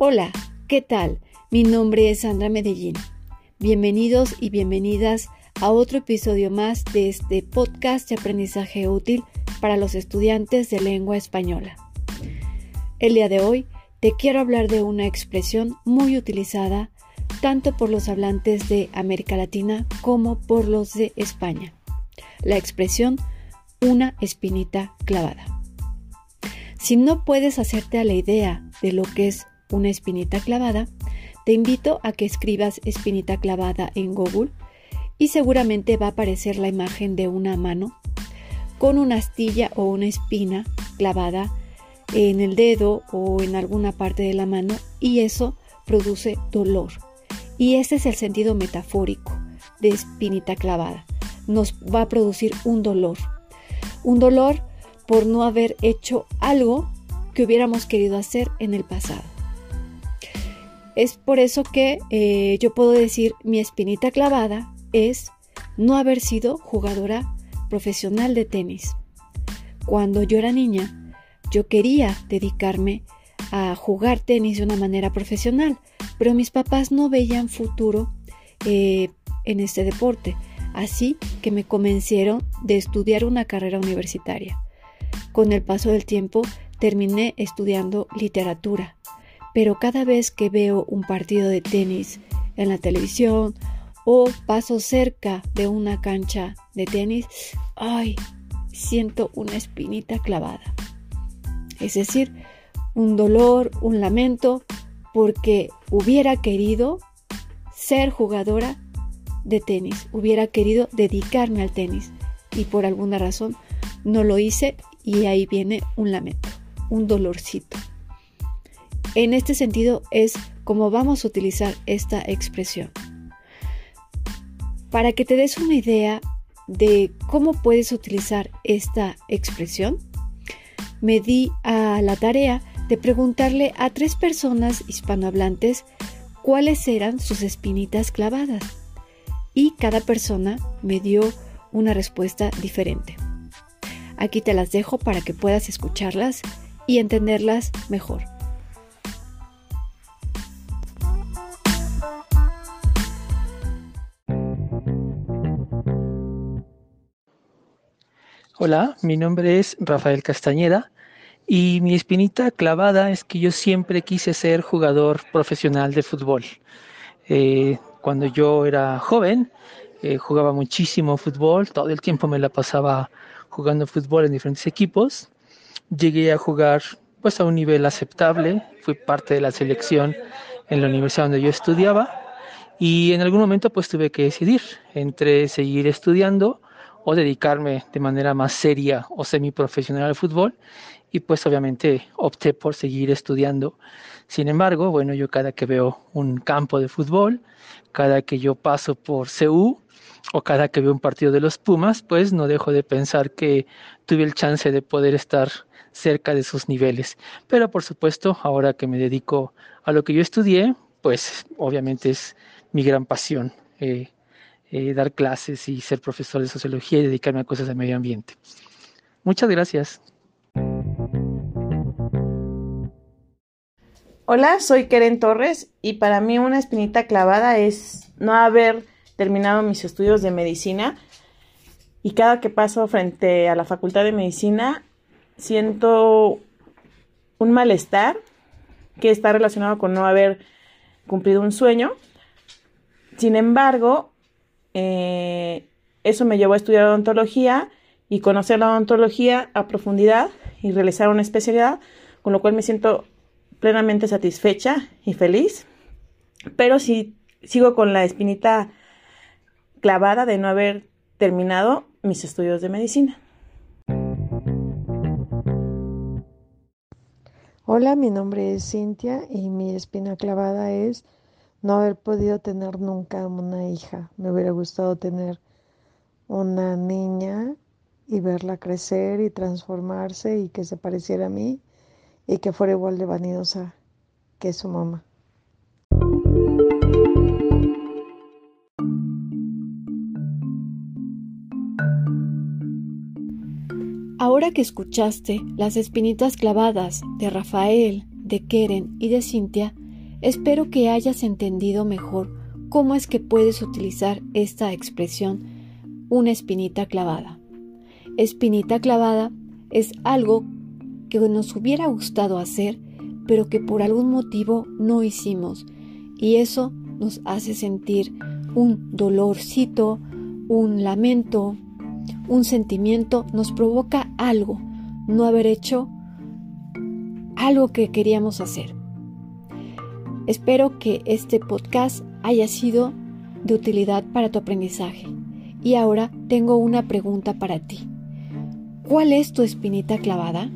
Hola, ¿qué tal? Mi nombre es Sandra Medellín. Bienvenidos y bienvenidas a otro episodio más de este podcast de aprendizaje útil para los estudiantes de lengua española. El día de hoy te quiero hablar de una expresión muy utilizada tanto por los hablantes de América Latina como por los de España. La expresión una espinita clavada. Si no puedes hacerte a la idea de lo que es una espinita clavada, te invito a que escribas espinita clavada en Google y seguramente va a aparecer la imagen de una mano con una astilla o una espina clavada en el dedo o en alguna parte de la mano y eso produce dolor. Y ese es el sentido metafórico de espinita clavada. Nos va a producir un dolor. Un dolor por no haber hecho algo que hubiéramos querido hacer en el pasado. Es por eso que eh, yo puedo decir mi espinita clavada es no haber sido jugadora profesional de tenis. Cuando yo era niña, yo quería dedicarme a jugar tenis de una manera profesional, pero mis papás no veían futuro eh, en este deporte, así que me convencieron de estudiar una carrera universitaria. Con el paso del tiempo terminé estudiando literatura pero cada vez que veo un partido de tenis en la televisión o paso cerca de una cancha de tenis, ay, siento una espinita clavada. Es decir, un dolor, un lamento, porque hubiera querido ser jugadora de tenis, hubiera querido dedicarme al tenis y por alguna razón no lo hice y ahí viene un lamento, un dolorcito. En este sentido es como vamos a utilizar esta expresión. Para que te des una idea de cómo puedes utilizar esta expresión, me di a la tarea de preguntarle a tres personas hispanohablantes cuáles eran sus espinitas clavadas y cada persona me dio una respuesta diferente. Aquí te las dejo para que puedas escucharlas y entenderlas mejor. Hola, mi nombre es Rafael Castañeda y mi espinita clavada es que yo siempre quise ser jugador profesional de fútbol. Eh, cuando yo era joven, eh, jugaba muchísimo fútbol, todo el tiempo me la pasaba jugando fútbol en diferentes equipos. Llegué a jugar pues a un nivel aceptable, fui parte de la selección en la universidad donde yo estudiaba y en algún momento pues tuve que decidir entre seguir estudiando o dedicarme de manera más seria o semiprofesional al fútbol y pues obviamente opté por seguir estudiando. Sin embargo, bueno, yo cada que veo un campo de fútbol, cada que yo paso por CU o cada que veo un partido de los Pumas, pues no dejo de pensar que tuve el chance de poder estar cerca de sus niveles. Pero por supuesto, ahora que me dedico a lo que yo estudié, pues obviamente es mi gran pasión. Eh, eh, dar clases y ser profesor de sociología y dedicarme a cosas de medio ambiente. Muchas gracias. Hola, soy Keren Torres y para mí una espinita clavada es no haber terminado mis estudios de medicina y cada que paso frente a la facultad de medicina siento un malestar que está relacionado con no haber cumplido un sueño. Sin embargo, eh, eso me llevó a estudiar odontología y conocer la odontología a profundidad y realizar una especialidad, con lo cual me siento plenamente satisfecha y feliz. Pero sí sigo con la espinita clavada de no haber terminado mis estudios de medicina. Hola, mi nombre es Cintia y mi espina clavada es no haber podido tener nunca una hija. Me hubiera gustado tener una niña y verla crecer y transformarse y que se pareciera a mí y que fuera igual de vanidosa que su mamá. Ahora que escuchaste las espinitas clavadas de Rafael, de Keren y de Cintia, Espero que hayas entendido mejor cómo es que puedes utilizar esta expresión una espinita clavada. Espinita clavada es algo que nos hubiera gustado hacer, pero que por algún motivo no hicimos, y eso nos hace sentir un dolorcito, un lamento, un sentimiento, nos provoca algo, no haber hecho algo que queríamos hacer. Espero que este podcast haya sido de utilidad para tu aprendizaje. Y ahora tengo una pregunta para ti. ¿Cuál es tu espinita clavada?